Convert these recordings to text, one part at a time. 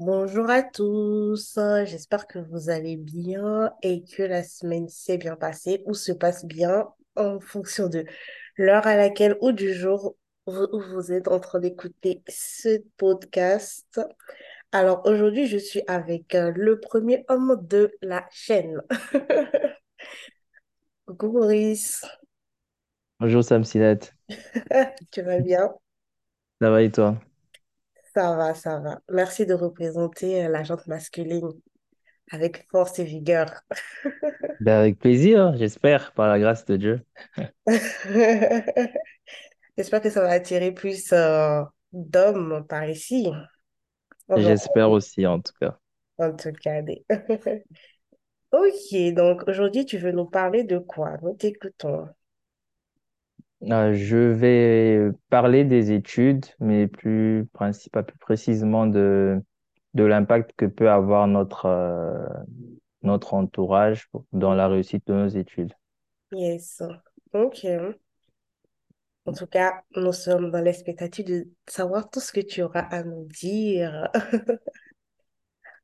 Bonjour à tous, j'espère que vous allez bien et que la semaine s'est bien passée ou se passe bien en fonction de l'heure à laquelle ou du jour où vous êtes en train d'écouter ce podcast. Alors aujourd'hui, je suis avec euh, le premier homme de la chaîne. Coucou Maurice, Bonjour Sam Sinette, tu vas bien? ça va et toi? Ça va, ça va. Merci de représenter euh, la gente masculine avec force et vigueur. Ben, avec plaisir, j'espère, par la grâce de Dieu. J'espère que ça va attirer plus euh, d'hommes par ici. J'espère aussi en tout cas. en tout cas. aller. Ok, donc aujourd'hui, tu veux nous parler de quoi? Nous t'écoutons. Euh, je vais parler des études, mais plus, plus précisément de, de l'impact que peut avoir notre, euh, notre entourage dans la réussite de nos études. Yes. Ok. En tout cas, nous sommes dans l'expectative de savoir tout ce que tu auras à nous dire.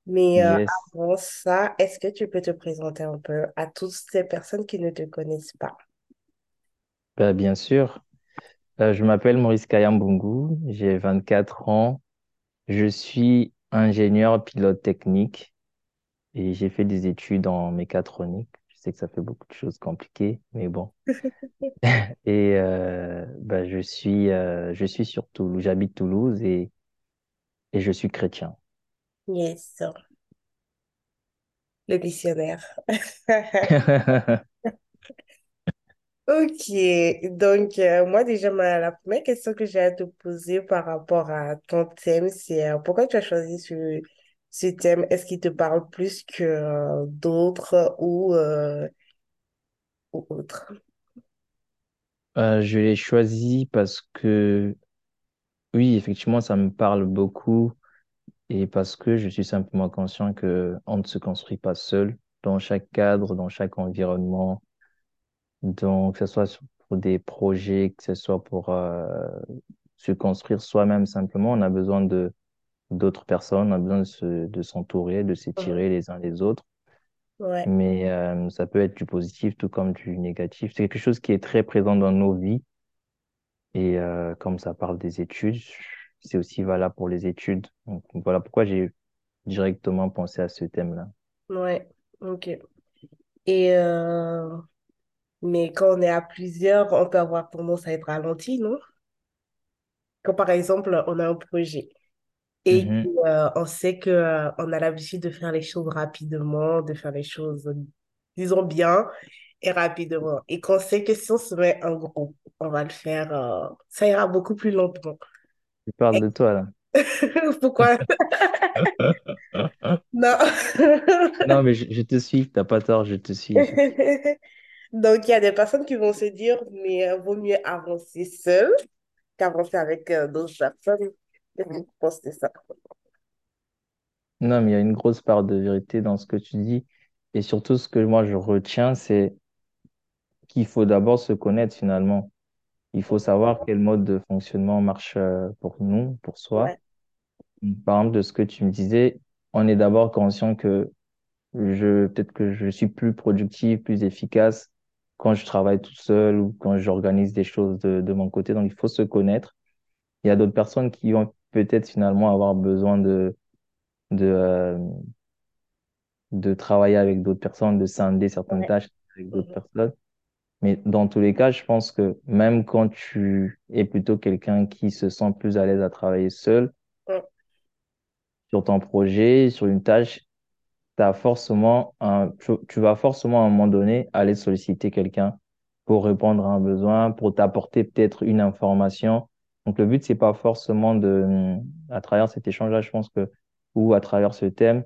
Mais euh, avant ça, est-ce que tu peux te présenter un peu à toutes ces personnes qui ne te connaissent pas? Ben, bien sûr. Euh, je m'appelle Maurice Kayambungu, j'ai 24 ans, je suis ingénieur pilote technique. Et j'ai fait des études en mécatronique. Je sais que ça fait beaucoup de choses compliquées, mais bon. Et euh, bah, je suis, euh, je suis sur Toulouse. J'habite Toulouse et, et je suis chrétien. Yes, le missionnaire. Ok, donc euh, moi déjà ma, la première question que j'ai à te poser par rapport à ton thème, c'est euh, pourquoi tu as choisi ce, ce thème? Est-ce qu'il te parle plus que euh, d'autres ou, ou autres? Je l'ai choisi parce que, oui, effectivement, ça me parle beaucoup et parce que je suis simplement conscient que on ne se construit pas seul dans chaque cadre, dans chaque environnement. Donc, que ce soit pour des projets, que ce soit pour euh, se construire soi-même simplement, on a besoin de d'autres personnes, on a besoin de se, de s'entourer, de s'étirer les uns les autres. Ouais, Mais euh, ça peut être du positif tout comme du négatif. C'est quelque chose qui est très présent dans nos vies. Et euh, comme ça parle des études, c'est aussi valable pour les études. Donc, voilà pourquoi j'ai directement pensé à ce thème-là. ouais, ok. Et euh, mais quand on est à plusieurs, on peut avoir tendance à être ralenti, non? Quand par exemple on a un projet. Et Mhm. euh, on sait que, euh, on a l'habitude de faire les choses rapidement, de faire les choses, disons bien, et rapidement. Et qu'on sait que si on se met en groupe, on va le faire, euh, ça ira beaucoup plus lentement. Je parle Et- de toi, là. Pourquoi? Non. Non, mais je, je te suis, t'as pas tort, je te suis. Donc, il y a des personnes qui vont se dire, mais euh, vaut mieux avancer seul qu'avancer avec euh, d'autres personnes. Pense que c'est ça? Non, mais il y a une grosse part de vérité dans ce que tu dis. Et surtout, ce que moi je retiens, c'est qu'il faut d'abord se connaître finalement. Il faut savoir quel mode de fonctionnement marche euh, pour nous, pour soi. Ouais. Par exemple, de ce que tu me disais, on est d'abord conscient que je, peut-être que je suis plus productif, plus efficace quand je travaille tout seul ou quand j'organise des choses de, de mon côté. Donc, il faut se connaître. Il y a d'autres personnes qui vont peut-être finalement avoir besoin de, de, euh, de travailler avec d'autres personnes, de scinder certaines Ouais. tâches avec d'autres Mhm. personnes. Mais dans tous les cas, je pense que même quand tu es plutôt quelqu'un qui se sent plus à l'aise à travailler seul sur ton projet, sur une tâche, forcément un, tu, tu vas forcément à un moment donné aller solliciter quelqu'un pour répondre à un besoin, pour t'apporter peut-être une information. Donc le but, c'est pas forcément de, à travers cet échange-là, je pense que, ou à travers ce thème,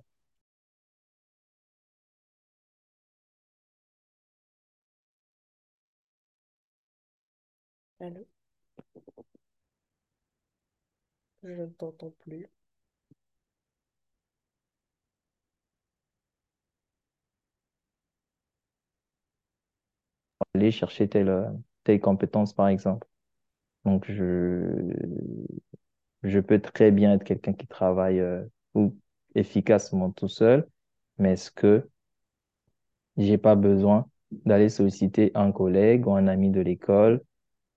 Allô? Je ne t'entends plus. Aller chercher telle, telle compétence, par exemple. Donc je, je peux très bien être quelqu'un qui travaille, euh, efficacement tout seul, mais est-ce que j'ai pas besoin d'aller solliciter un collègue ou un ami de l'école?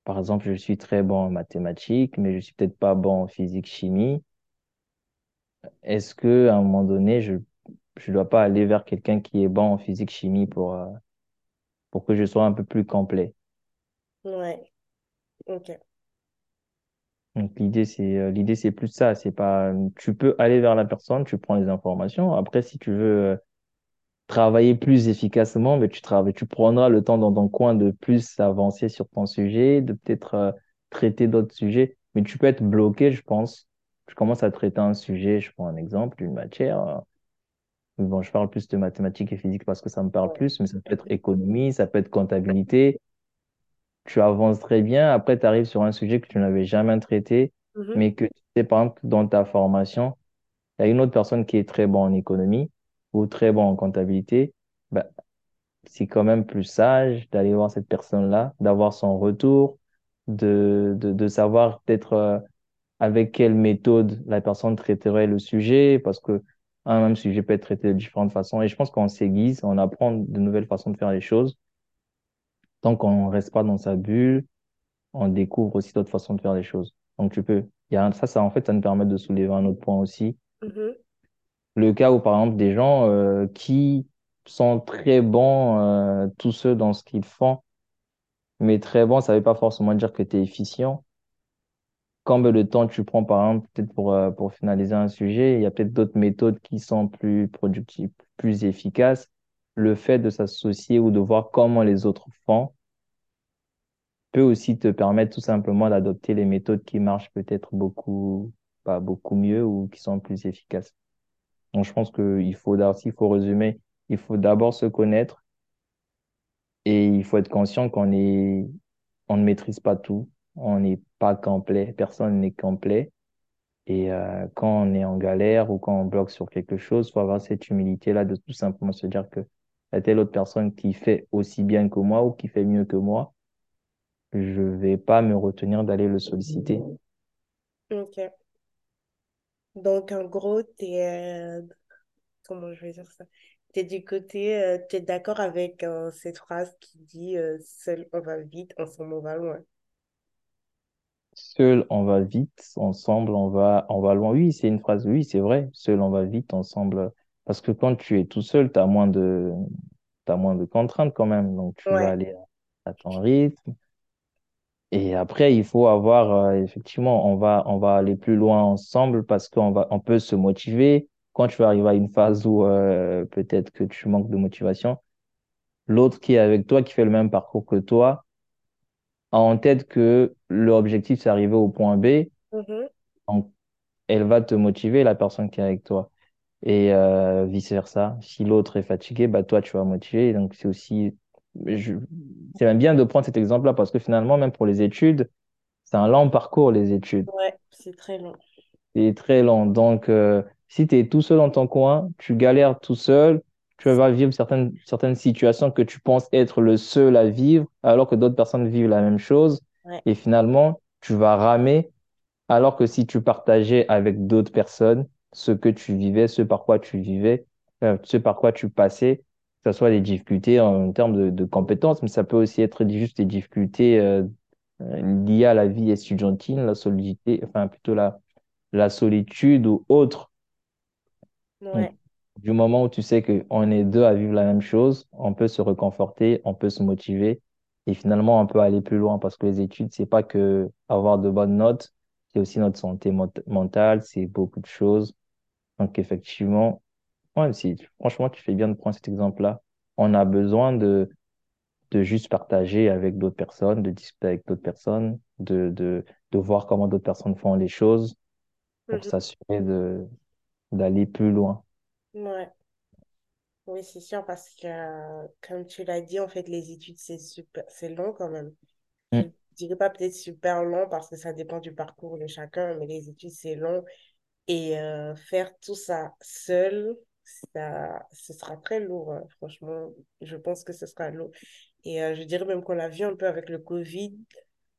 Par exemple, je suis très bon en mathématiques, mais je suis peut-être pas bon en physique, chimie. Est-ce que à un moment donné, je je dois pas aller vers quelqu'un qui est bon en physique, chimie pour euh, pour que je sois un peu plus complet? Ouais, ok. Donc l'idée c'est euh, l'idée c'est plus ça, c'est pas tu peux aller vers la personne, tu prends les informations. Après si tu veux euh, travailler plus efficacement, mais tu travailles, tu prendras le temps dans ton coin de plus avancer sur ton sujet, de peut-être euh, traiter d'autres sujets, mais tu peux être bloqué, je pense. Je commence à traiter un sujet, je prends un exemple, une matière. Bon, je parle plus de mathématiques et physique parce que ça me parle plus, mais ça peut être économie, ça peut être comptabilité. Tu avances très bien. Après, tu arrives sur un sujet que tu n'avais jamais traité, Mhm. mais que tu sais, par exemple, dans ta formation, il y a une autre personne qui est très bon en économie ou très bon en comptabilité. Bah, c'est quand même plus sage d'aller voir cette personne-là, d'avoir son retour, de, de, de savoir peut-être euh, avec quelle méthode la personne traiterait le sujet, parce que un même sujet peut être traité de différentes façons. Et je pense qu'on s'aiguise, on apprend de nouvelles façons de faire les choses. Tant qu'on ne reste pas dans sa bulle, on découvre aussi d'autres façons de faire les choses. Donc tu peux, il y a un- ça, ça en fait, ça nous permet de soulever un autre point aussi. Mhm. Le cas où, par exemple, des gens euh, qui sont très bons euh, tous ceux dans ce qu'ils font, mais très bon, ça ne veut pas forcément dire que tu es efficient. Combien de temps tu prends, par exemple, peut-être pour, euh, pour finaliser un sujet, il y a peut-être d'autres méthodes qui sont plus productives, plus efficaces. Le fait de s'associer ou de voir comment les autres font peut aussi te permettre tout simplement d'adopter les méthodes qui marchent peut-être beaucoup, pas beaucoup mieux ou qui sont plus efficaces. Donc, je pense qu'il faut, s'il faut résumer, il faut d'abord se connaître et il faut être conscient qu'on est, on ne maîtrise pas tout. On n'est pas complet. Personne n'est complet. Et euh, quand on est en galère ou quand on bloque sur quelque chose, il faut avoir cette humilité-là de tout simplement se dire que y a telle autre personne qui fait aussi bien que moi ou qui fait mieux que moi. Je vais pas me retenir d'aller le solliciter. Ok. Donc, en gros, t'es, euh, comment je vais dire ça? T'es du côté, euh, t'es d'accord avec cette phrase qui dit seul on va vite, ensemble on va loin. Seul, on va vite. Ensemble, on va, on va loin. Oui, c'est une phrase. Oui, c'est vrai. Seul, on va vite. Ensemble. Parce que quand tu es tout seul, tu as moins de, t'as moins de contraintes quand même. Donc, tu vas aller à ton rythme. Et après, il faut avoir, euh, effectivement, on va, on va aller plus loin ensemble parce qu'on va, on peut se motiver. Quand tu vas arriver à une phase où euh, peut-être que tu manques de motivation, l'autre qui est avec toi, qui fait le même parcours que toi, a en tête que l'objectif, c'est arriver au point B. Mhm. Donc, elle va te motiver, la personne qui est avec toi. Et euh, vice-versa. Si l'autre est fatigué, bah, toi, tu vas motiver. Donc, c'est aussi, je... c'est même bien de prendre cet exemple-là parce que finalement, même pour les études, c'est un long parcours, les études. Ouais, c'est très long. C'est très long. Donc, euh, si tu es tout seul dans ton coin, tu galères tout seul, tu vas vivre certaines, certaines situations que tu penses être le seul à vivre, alors que d'autres personnes vivent la même chose. Ouais. Et finalement, tu vas ramer, alors que si tu partageais avec d'autres personnes ce que tu vivais, ce par quoi tu vivais, euh, ce par quoi tu passais, que ce soit des difficultés en termes de, de compétences, mais ça peut aussi être juste des difficultés euh, euh, liées à la vie estudiantine, la solidité, enfin plutôt la la solitude ou autre. Ouais. Du moment où tu sais qu'on est deux à vivre la même chose, on peut se réconforter, on peut se motiver et finalement on peut aller plus loin parce que les études, c'est pas que avoir de bonnes notes, c'est aussi notre santé mentale, c'est beaucoup de choses. Donc effectivement, ouais, si, franchement, tu fais bien de prendre cet exemple-là. On a besoin de, de juste partager avec d'autres personnes, de discuter avec d'autres personnes, de, de, de voir comment d'autres personnes font les choses pour Mhm. s'assurer de, d'aller plus loin. Ouais. Oui, c'est sûr, parce que, euh, comme tu l'as dit, en fait, les études, c'est super, c'est long quand même. Je Mm. dirais pas peut-être super long parce que ça dépend du parcours de chacun, mais les études, c'est long. Et euh, faire tout ça seul, ça, ce sera très lourd, hein. Franchement, je pense que ce sera lourd. Et euh, je dirais même qu'on l'a vu un peu avec le Covid,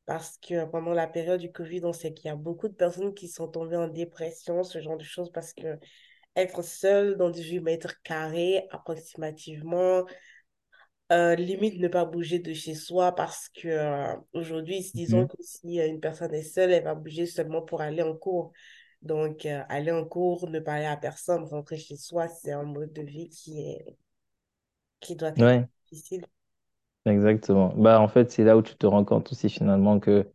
parce que pendant la période du Covid, on sait qu'il y a beaucoup de personnes qui sont tombées en dépression, ce genre de choses, parce que être seul dans 18 mètres carrés approximativement. Euh, limite ne pas bouger de chez soi parce que euh, aujourd'hui, disons Mhm. que si euh, une personne est seule, elle va bouger seulement pour aller en cours. Donc, euh, aller en cours, ne parler à personne, rentrer chez soi, c'est un mode de vie qui est, qui doit être Ouais, difficile. exactement. Bah, en fait, c'est là où tu te rends compte aussi finalement que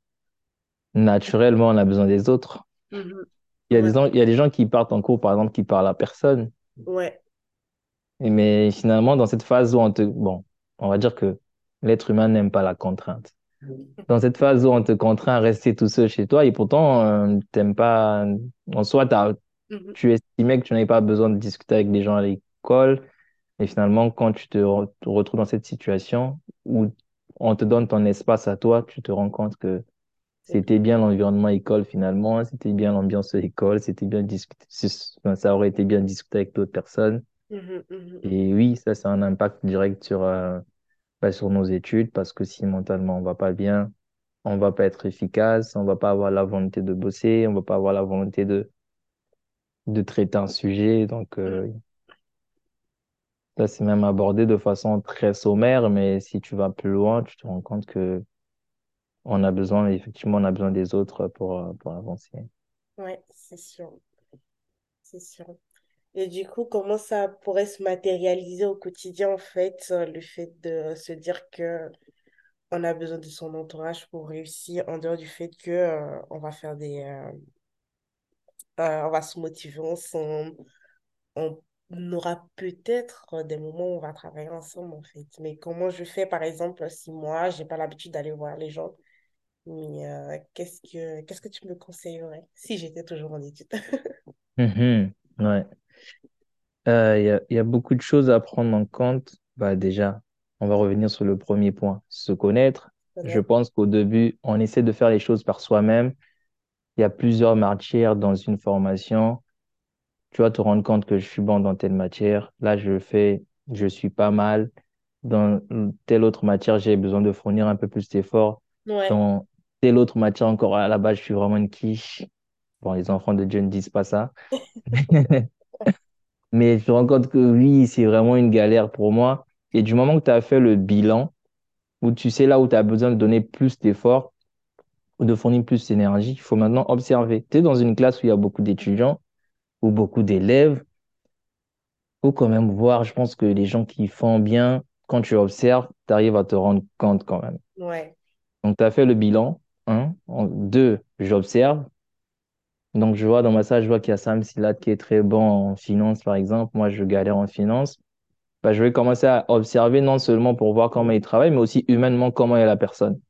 naturellement, on a besoin des autres. Mhm. Il y a Ouais, des gens, il y a des gens qui partent en cours, par exemple, qui parlent à personne. ouais, Et Mais finalement, dans cette phase où on te... Bon, on va dire que l'être humain n'aime pas la contrainte. Dans cette phase où on te contraint à rester tout seul chez toi et pourtant, euh, t'aimes pas... En soi, Mhm. tu estimais que tu n'avais pas besoin de discuter avec des gens à l'école. Et finalement, quand tu te, re- te retrouves dans cette situation où on te donne ton espace à toi, tu te rends compte que c'était bien l'environnement école finalement, c'était bien l'ambiance école, c'était bien discuter, ça aurait été bien discuter avec d'autres personnes. Mhm, mhm. Et oui, ça, c'est un impact direct sur, euh, bah, sur nos études parce que si mentalement on va pas bien, on va pas être efficace, on va pas avoir la volonté de bosser, on va pas avoir la volonté de, de traiter un sujet. Donc, euh, ça, c'est même abordé de façon très sommaire, mais si tu vas plus loin, tu te rends compte que on a besoin, effectivement, on a besoin des autres pour, euh, pour avancer. Ouais, c'est sûr, c'est sûr. Et du coup, comment ça pourrait se matérialiser au quotidien, en fait, le fait de se dire que on a besoin de son entourage pour réussir, en dehors du fait que, euh, on va faire des, euh, on va se motiver ensemble, on aura peut-être des moments où on va travailler ensemble, en fait. Mais comment je fais, par exemple, si moi, j'ai pas l'habitude d'aller voir les gens, mais euh, qu'est-ce que, qu'est-ce que tu me conseillerais si j'étais toujours en études? Mhm. Ouais. Euh, Il y a, y a beaucoup de choses à prendre en compte. Bah, déjà, on va revenir sur le premier point, se connaître. Je pense qu'au début, on essaie de faire les choses par soi-même. Il y a plusieurs matières dans une formation. Tu vas te rendre compte que je suis bon dans telle matière. Là, je fais, je suis pas mal. Dans telle autre matière, j'ai besoin de fournir un peu plus d'efforts. Ouais, Dans telle autre matière, encore à la base, je suis vraiment une quiche. Bon, les enfants de Dieu ne disent pas ça. Mais je me rends compte que oui, c'est vraiment une galère pour moi. Et du moment que tu as fait le bilan, où tu sais là où tu as besoin de donner plus d'efforts ou de fournir plus d'énergie, il faut maintenant observer. Tu es dans une classe où il y a beaucoup d'étudiants ou beaucoup d'élèves. Il faut quand même voir, je pense que les gens qui font bien, quand tu observes, tu arrives à te rendre compte quand même. ouais, Donc, tu as fait le bilan. Un. Deux, j'observe. Donc, je vois dans ma salle, je vois qu'il y a Sam Silat qui est très bon en finance, par exemple. Moi, je galère en finance. bah, je vais commencer à observer non seulement pour voir comment il travaille, mais aussi humainement comment est la personne.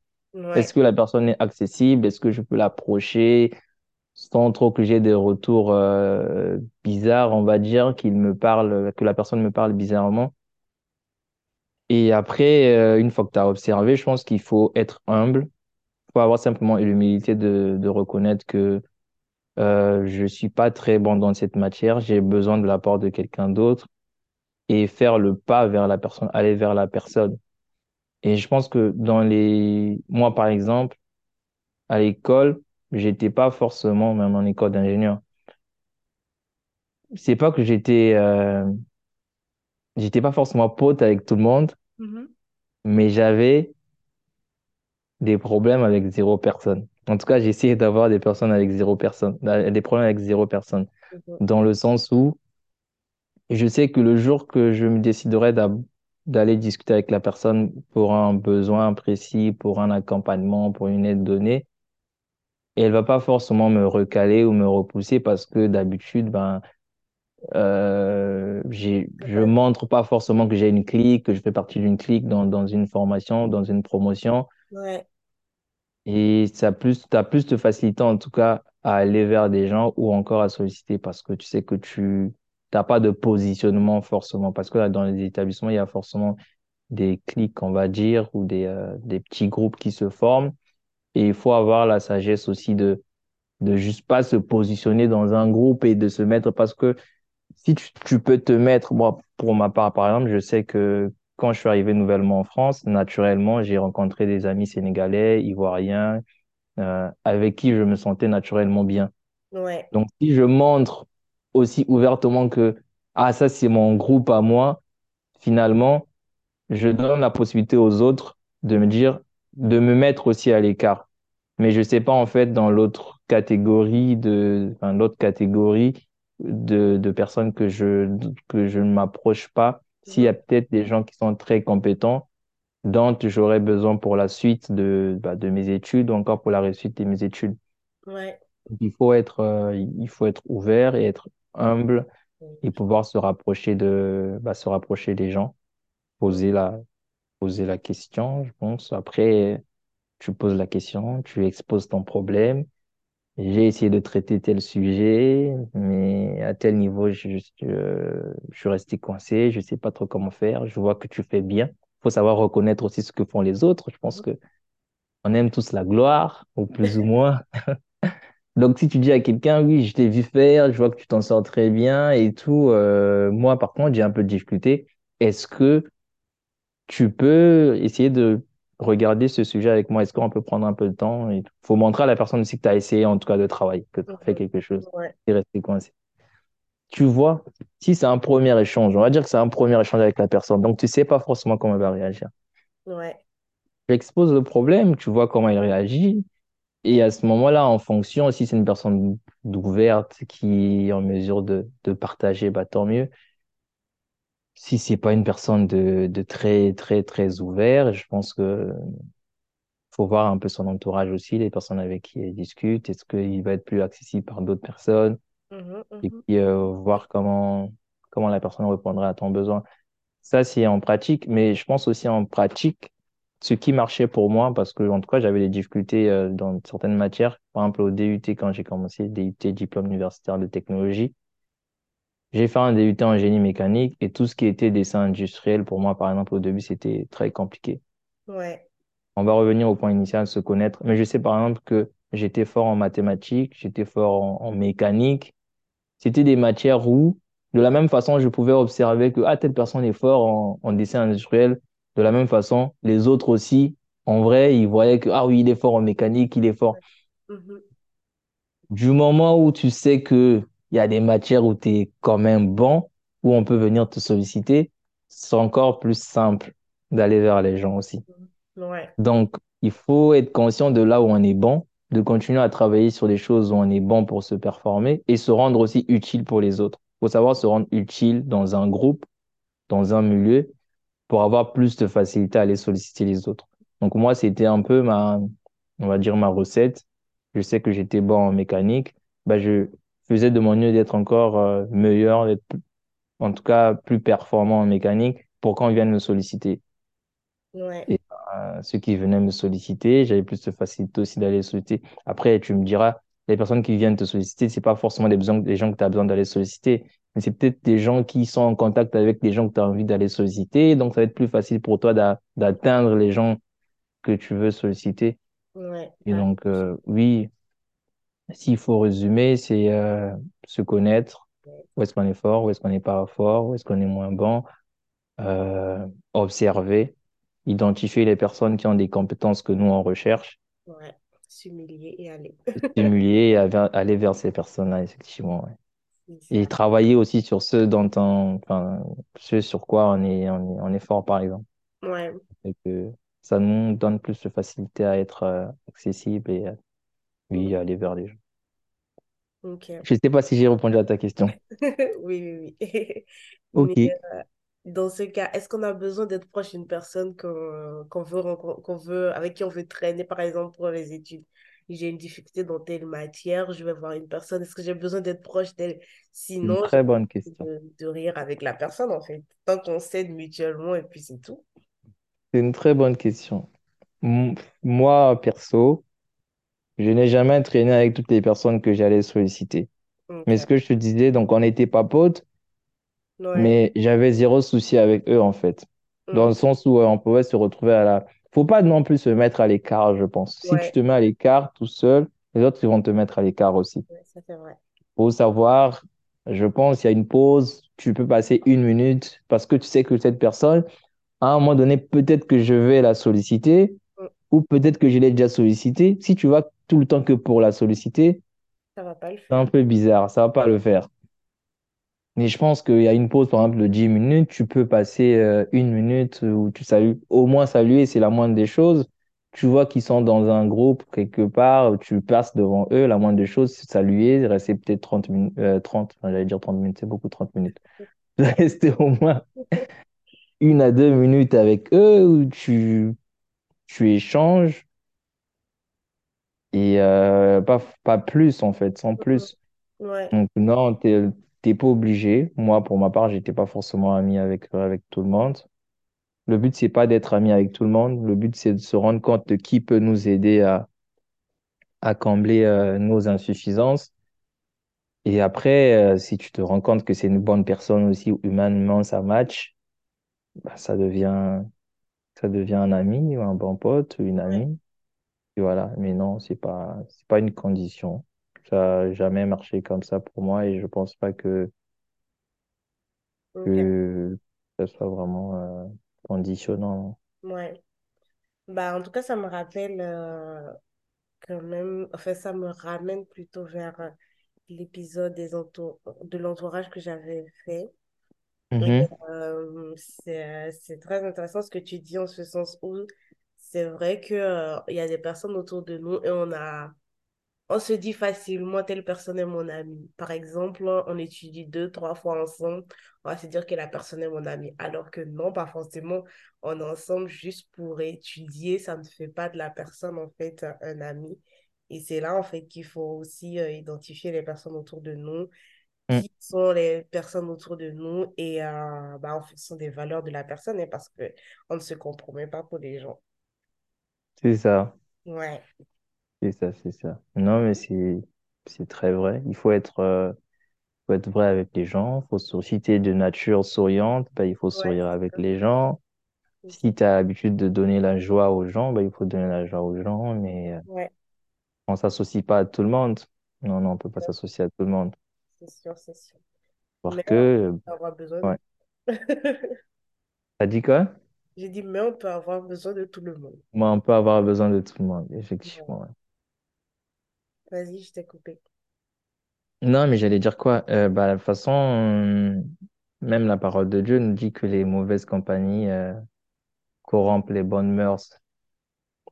Est-ce que la personne est accessible? Est-ce que je peux l'approcher sans trop que j'ai des retours euh, bizarres, on va dire, qu'il me parle, que la personne me parle bizarrement? Et après, euh, une fois que tu as observé, je pense qu'il faut être humble. Faut avoir simplement l'humilité de, de reconnaître que euh, je suis pas très bon dans cette matière, j'ai besoin de l'apport de quelqu'un d'autre et faire le pas vers la personne, aller vers la personne. Et je pense que dans les, moi, par exemple, à l'école, j'étais pas forcément, même en école d'ingénieur, c'est pas que j'étais, euh, j'étais pas forcément pote avec tout le monde, Mhm. mais j'avais des problèmes avec zéro personne. En tout cas, j'ai essayé d'avoir des personnes avec zéro personne, euh, des problèmes avec zéro personne, Mhm. dans le sens où je sais que le jour que je me déciderai d'a- d'aller discuter avec la personne pour un besoin précis, pour un accompagnement, pour une aide donnée, elle va pas forcément me recaler ou me repousser parce que d'habitude, ben, euh, je montre pas forcément que j'ai une clique, que je fais partie d'une clique dans, dans une formation, dans une promotion. Ouais, Et ça plus, t'as plus de facilité en tout cas à aller vers des gens ou encore à solliciter parce que tu sais que tu t'as pas de positionnement forcément. Parce que dans les établissements, il y a forcément des clics, on va dire, ou des, euh, des petits groupes qui se forment. Et il faut avoir la sagesse aussi de de juste pas se positionner dans un groupe et de se mettre parce que si tu peux te mettre, moi, pour ma part, par exemple, je sais que quand je suis arrivé nouvellement en France, naturellement, j'ai rencontré des amis sénégalais, ivoiriens, euh, avec qui je me sentais naturellement bien. ouais, Donc, si je montre aussi ouvertement que, ah, ça, c'est mon groupe à moi, finalement, je donne la possibilité aux autres de me dire, de me mettre aussi à l'écart. Mais je sais pas, en fait, dans l'autre catégorie de, enfin, l'autre catégorie de, de personnes que je, que je ne m'approche pas, s'il y a peut-être des gens qui sont très compétents, dont j'aurais besoin pour la suite de, bah, de mes études ou encore pour la réussite de mes études. Ouais. Il faut être, euh, il faut être ouvert et être humble et pouvoir se rapprocher de, bah, se rapprocher des gens, poser la, poser la question, je pense. Après, tu poses la question, tu exposes ton problème. J'ai essayé de traiter tel sujet, mais à tel niveau, je, je, je suis resté coincé, je sais pas trop comment faire. Je vois que tu fais bien. faut savoir reconnaître aussi ce que font les autres. Je pense que on aime tous la gloire, ou plus ou moins. Donc, si tu dis à quelqu'un, oui, je t'ai vu faire, je vois que tu t'en sors très bien et tout, euh, moi, par contre, j'ai un peu de difficulté. Est-ce que tu peux essayer de regarder ce sujet avec moi? Est-ce qu'on peut prendre un peu de temps? Il faut montrer à la personne aussi que tu as essayé, en tout cas, de travailler, que tu as fait quelque chose. Ouais. Resté coincé. Tu vois, si c'est un premier échange, on va dire que c'est un premier échange avec la personne, donc tu sais pas forcément comment elle va réagir. Ouais. Tu exposes le problème, tu vois comment elle réagit, Et à ce moment-là, en fonction, si c'est une personne ouverte qui est en mesure de, de partager, bah, tant mieux. Si c'est pas une personne de, de très, très, très ouvert, je pense que faut voir un peu son entourage aussi, les personnes avec qui elle discute. Est-ce qu'il va être plus accessible par d'autres personnes? Mhm. Et Mhm. puis, euh, voir comment, comment la personne répondra à ton besoin. Ça, c'est en pratique, mais je pense aussi en pratique, ce qui marchait pour moi, parce que, en tout cas, j'avais des difficultés euh, dans certaines matières. Par exemple, au DUT, quand j'ai commencé, DUT, diplôme universitaire de technologie, j'ai fait un DUT en génie mécanique et tout ce qui était dessin industriel, pour moi, par exemple, au début, c'était très compliqué. Ouais. On va revenir au point initial, se connaître. Mais je sais, par exemple, que j'étais fort en mathématiques, j'étais fort en, en mécanique. C'était des matières où, de la même façon, je pouvais observer que ah, telle personne est fort en, en dessin industriel. De la même façon, les autres aussi, en vrai, ils voyaient que ah oui, il est fort en mécanique, il est fort. Mhm. Du moment où tu sais que il y a des matières où tu es quand même bon, où on peut venir te solliciter, c'est encore plus simple d'aller vers les gens aussi. Ouais. Donc, il faut être conscient de là où on est bon, de continuer à travailler sur les choses où on est bon pour se performer et se rendre aussi utile pour les autres. Il faut savoir se rendre utile dans un groupe, dans un milieu, pour avoir plus de facilité à aller solliciter les autres. Donc, moi, c'était un peu ma, on va dire, ma recette. Je sais que j'étais bon en mécanique. Ben, je faisais de mon mieux d'être encore euh, meilleur, d'être, plus- en tout cas, plus performant en mécanique pour qu'on vienne me solliciter. Ouais. Et euh, ceux qui venaient me solliciter, j'avais plus de facilité aussi d'aller solliciter. Après, tu me diras, les personnes qui viennent te solliciter, c'est pas forcément des, besoins, des gens que tu as besoin d'aller solliciter, mais c'est peut-être des gens qui sont en contact avec des gens que tu as envie d'aller solliciter. Donc, ça va être plus facile pour toi d'a- d'atteindre les gens que tu veux solliciter. Ouais. Et donc, euh, oui, s'il faut résumer, c'est euh, se connaître, où est-ce qu'on est fort, où est-ce qu'on n'est pas fort, où est-ce qu'on est moins bon, euh, observer, identifier les personnes qui ont des compétences que nous on recherche, Ouais. S'humilier et aller. stimuler et aller vers ces personnes-là, effectivement. ouais. Et travailler aussi sur ce dont on, enfin, ce sur quoi on est, on est, on est fort, par exemple. Ouais. Et que ça nous donne plus de facilité à être euh, accessible et. Oui, aller vers les gens. Ok. Je ne sais pas si j'ai répondu à ta question. Oui, oui, oui. Ok, Mais euh, dans ce cas, est-ce qu'on a besoin d'être proche d'une personne qu'on qu'on veut, rencon- qu'on veut, avec qui on veut traîner, par exemple, pour les études? J'ai une difficulté dans telle matière, je vais voir une personne, est-ce que j'ai besoin d'être proche d'elle? Sinon, très bonne question. de, de rire avec la personne, en fait. Tant qu'on s'aide mutuellement, et puis c'est tout. C'est une très bonne question. Moi, perso, je n'ai jamais traîné avec toutes les personnes que j'allais solliciter. Mais ce que je te disais, donc on n'était pas potes, Ouais. mais j'avais zéro souci avec eux en fait. Dans Mm. le sens où euh, on pouvait se retrouver à la... Faut pas non plus se mettre à l'écart, je pense. Si tu te mets à l'écart tout seul, les autres ils vont te mettre à l'écart aussi. Ouais, ça c'est vrai. Faut savoir, je pense, il y a une pause, tu peux passer une minute parce que tu sais que cette personne, à un moment donné, peut-être que je vais la solliciter Mm. ou peut-être que je l'ai déjà sollicité. Si tu vas tout le temps que pour la solliciter, Ça va pas le c'est un peu bizarre, ça va pas le faire. Mais je pense qu'il y a une pause, par exemple, de 10 minutes, tu peux passer euh, une minute où tu salues, au moins saluer, c'est la moindre des choses. Tu vois qu'ils sont dans un groupe quelque part, tu passes devant eux, la moindre des choses, c'est saluer, rester peut-être 30 minutes, euh, 30, enfin, j'allais dire 30 minutes, c'est beaucoup 30 minutes. Rester au moins une à deux minutes avec eux où tu, tu échanges et euh, pas, pas plus en fait, sans Mhm. plus. Ouais, Donc non, t'es, t'es pas obligé. Moi, pour ma part, j'étais pas forcément ami avec, avec tout le monde. Le but, c'est pas d'être ami avec tout le monde. Le but, c'est de se rendre compte de qui peut nous aider à, à combler euh, nos insuffisances. Et après, euh, si tu te rends compte que c'est une bonne personne aussi, humainement, ça match, bah, ça devient, ça devient un ami ou un bon pote ou une amie. Et voilà. Mais non, c'est pas, c'est pas une condition. Ça n'a jamais marché comme ça pour moi et je pense pas que, ok, que ça soit vraiment euh, conditionnant. ouais. Bah, en tout cas, ça me rappelle euh, quand même, enfin, ça me ramène plutôt vers euh, l'épisode des entour de l'entourage que j'avais fait. Et, Mhm. euh, c'est, c'est très intéressant ce que tu dis en ce sens où c'est vrai que, euh, il y a des personnes autour de nous et on a On se dit facilement, telle personne est mon ami. Par exemple, on étudie deux, trois fois ensemble, on va se dire que la personne est mon ami. Alors que non, pas forcément. On est ensemble juste pour étudier. Ça ne fait pas de la personne, en fait, un ami. Et c'est là, en fait, qu'il faut aussi euh, identifier les personnes autour de nous, Mm. qui sont les personnes autour de nous et euh, bah, en fonction des valeurs de la personne, hein, parce que on ne se compromet pas pour les gens. C'est ça. Ouais, C'est ça, c'est ça. Non, mais c'est c'est très vrai. Il faut être, euh, faut être vrai avec les gens. faut sou- si t'es de nature souriante, bah, il faut ouais, sourire avec les gens. c'est ça. Si tu as l'habitude de donner la joie aux gens, bah, il faut donner la joie aux gens. Mais euh, Ouais, on s'associe pas à tout le monde. Non, non, on peut pas s'associer à tout le monde. c'est sûr, c'est sûr. Parce Mais que, euh, besoin ouais. T'as dit quoi? J'ai dit, mais on peut avoir besoin de tout le monde. Moi, on peut avoir besoin de tout le monde, effectivement. Ouais. Vas-y, je t'ai coupé. Non, mais j'allais dire quoi? Euh, bah, de toute façon, euh, même la parole de Dieu nous dit que les mauvaises compagnies, euh, corrompre les bonnes mœurs.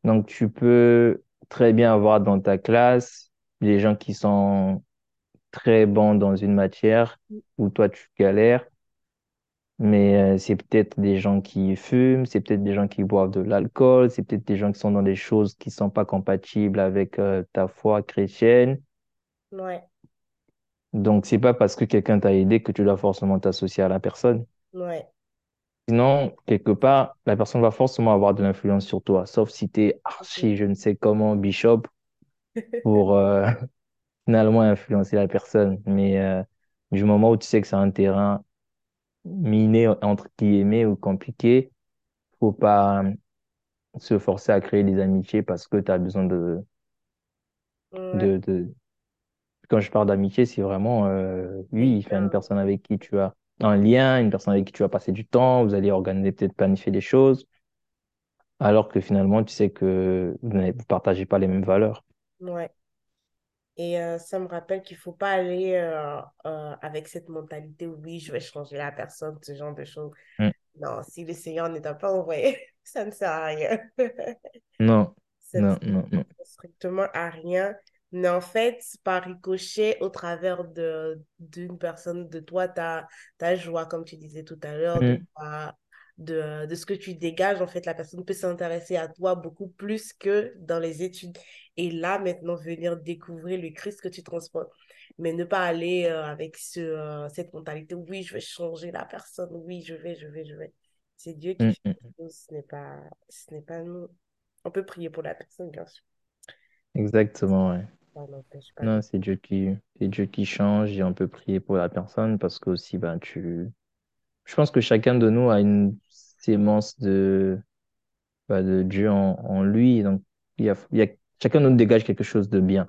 Donc, tu peux très bien avoir dans ta classe des gens qui sont très bons dans une matière où toi, tu galères, mais euh, c'est peut-être des gens qui fument, c'est peut-être des gens qui boivent de l'alcool, c'est peut-être des gens qui sont dans des choses qui sont pas compatibles avec euh, ta foi chrétienne. Ouais, Donc, c'est pas parce que quelqu'un t'a aidé que tu dois forcément t'associer à la personne. ouais. Sinon, quelque part, la personne va forcément avoir de l'influence sur toi, sauf si tu es archi, je ne sais comment, bishop, pour euh, finalement influencer la personne. Mais du moment où tu sais que c'est un terrain miné, entre guillemets, ou compliqué, faut pas euh, se forcer à créer des amitiés parce que tu as besoin de, Ouais, de, de... Quand je parle d'amitié, c'est vraiment, euh, oui, faire une personne avec qui tu as un lien, une personne avec qui tu vas passer du temps, vous allez organiser, peut-être planifier des choses. alors que finalement, tu sais que vous ne partagez pas les mêmes valeurs. Ouais. Et euh, ça me rappelle qu'il faut pas aller euh, euh, avec cette mentalité, oui, je vais changer la personne, ce genre de choses. Mm. Non, si le Seigneur ne t'a pas envoyé, ça ne sert à rien. Non, Ça ne non, strictement à rien. Mais en fait, par ricochet, au travers d'une personne, de toi, ta, ta joie, comme tu disais tout à l'heure, de, Mm, ta- de, de ce que tu dégages, en fait, la personne peut s'intéresser à toi beaucoup plus que dans les études. Et là, maintenant, venir découvrir le Christ que tu transportes. Mais ne pas aller euh, avec ce, euh, cette mentalité, oui, je vais changer la personne, oui, je vais, je vais, je vais. C'est Dieu qui mm, fait mm. les choses, ce n'est pas, ce n'est pas nous. On peut prier pour la personne, bien sûr. Exactement, ouais. Non, c'est Dieu qui, Dieu qui change et on peut prier pour la personne parce que aussi, ben, tu, je pense que chacun de nous a une sémence de, bah, de Dieu en, en lui. Donc, il y a, il y a, chacun de nous dégage quelque chose de bien.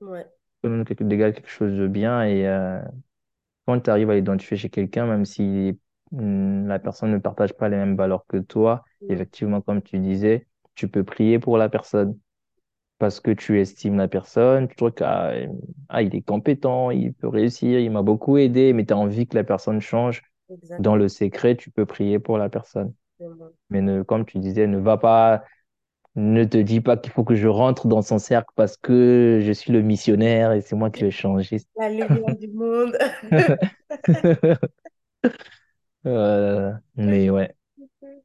Ouais, Chacun de nous dégage quelque chose de bien et, euh, quand tu arrives à l'identifier chez quelqu'un, même si hum, la personne ne partage pas les mêmes valeurs que toi, ouais, effectivement, comme tu disais, tu peux prier pour la personne. parce que tu estimes la personne, tu trouves ah, ah, il est compétent, il peut réussir, il m'a beaucoup aidé, mais tu as envie que la personne change. Dans le secret, tu peux prier pour la personne. Mais ne, comme tu disais, ne va pas, ne te dis pas qu'il faut que je rentre dans son cercle parce que je suis le missionnaire et c'est moi qui vais changer. La lumière du monde. Euh, mais ouais,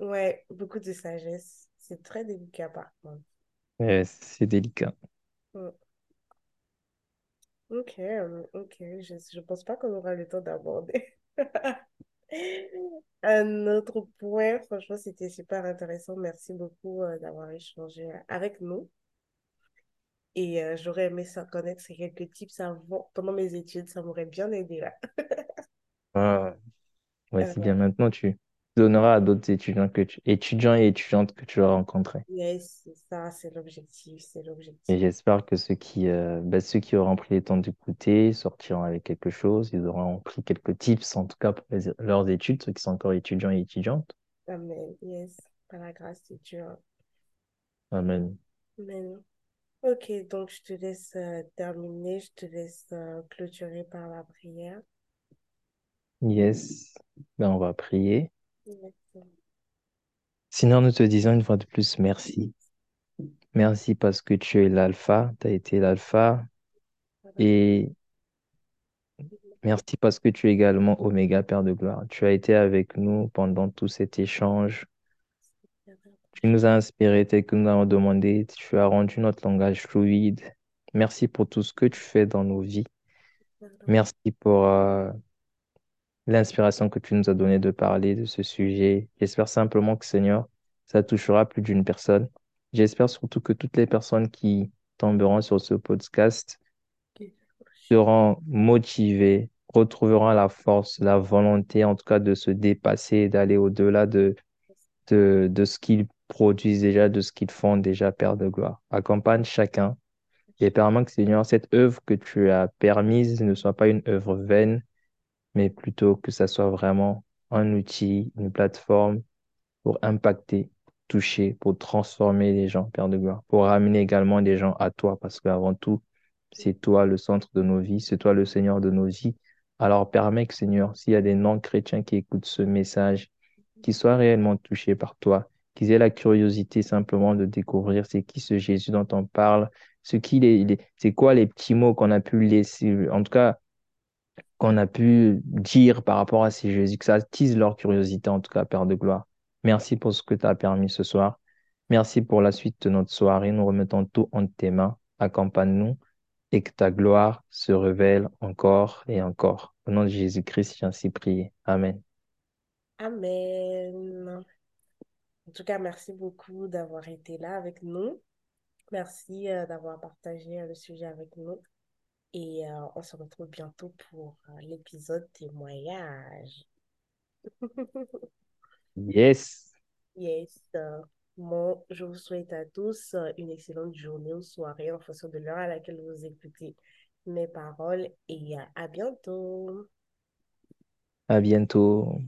Ouais, beaucoup de sagesse. C'est très délicat par contre. c'est délicat. Mm. Ok, euh, ok. Je ne pense pas qu'on aura le temps d'aborder. Un autre point, franchement, c'était super intéressant. Merci beaucoup euh, d'avoir échangé avec nous. Et euh, j'aurais aimé ça connaître ces quelques tips avant, pendant mes études. Ça m'aurait bien aidé là. Ah, ouais, c'est Euh, bien. Maintenant, tu donneras à d'autres étudiants que tu, étudiants et étudiantes que tu vas rencontrer. yes, c'est ça, c'est l'objectif, c'est Et l'objectif. j'espère que ceux qui, euh, bah, ceux qui auront pris le temps d'écouter sortiront avec quelque chose. Ils auront pris quelques tips, en tout cas pour les- leurs études, ceux qui sont encore étudiants et étudiantes. Amen. Yes, par la grâce de Dieu. Amen. Amen. Ok, donc je te laisse euh, terminer, je te laisse euh, clôturer par la prière. Yes. Ben, on va prier. Exactement. Sinon, nous te disons une fois de plus merci. Merci parce que tu es l'alpha, tu as été l'alpha. Et merci parce que tu es également Oméga, Père de gloire. Tu as été avec nous pendant tout cet échange. Tu nous as inspirés tel que nous avons demandé. Tu as rendu notre langage fluide. Merci pour tout ce que tu fais dans nos vies. Merci pour euh, l'inspiration que tu nous as donnée de parler de ce sujet. J'espère simplement que, Seigneur, ça touchera plus d'une personne. J'espère surtout que toutes les personnes qui tomberont sur ce podcast seront motivées, retrouveront la force, la volonté, en tout cas, de se dépasser, d'aller au-delà de, de, ce qu'ils produisent déjà, de ce qu'ils font déjà, Père de gloire. Accompagne chacun et permets que, Seigneur, cette œuvre que tu as permise ne soit pas une œuvre vaine, mais plutôt que ça soit vraiment un outil, une plateforme pour impacter, toucher, pour transformer les gens, Père de gloire, pour ramener également des gens à toi, parce qu'avant tout, c'est toi le centre de nos vies, c'est toi le Seigneur de nos vies. Alors permets que, Seigneur, s'il y a des non-chrétiens qui écoutent ce message, qu'ils soient réellement touchés par toi, qu'ils aient la curiosité simplement de découvrir c'est qui ce Jésus dont on parle, ce qu'il est, c'est quoi les petits mots qu'on a pu laisser, en tout cas, qu'on a pu dire par rapport à ces Jésus, que ça attise leur curiosité, en tout cas, Père de gloire. Merci pour ce que tu as permis ce soir. Merci pour la suite de notre soirée. Nous remettons tout entre tes mains. Accompagne-nous et que ta gloire se révèle encore et encore. Au nom de Jésus-Christ, j'ai ainsi prié. Amen. Amen. En tout cas, merci beaucoup d'avoir été là avec nous. Merci euh, d'avoir partagé euh, le sujet avec nous. Et euh, on se retrouve bientôt pour euh, l'épisode témoignage. Yes. Yes. euh, Bon, je vous souhaite à tous euh, une excellente journée ou soirée en fonction de l'heure à laquelle vous écoutez mes paroles et euh, à bientôt. À bientôt.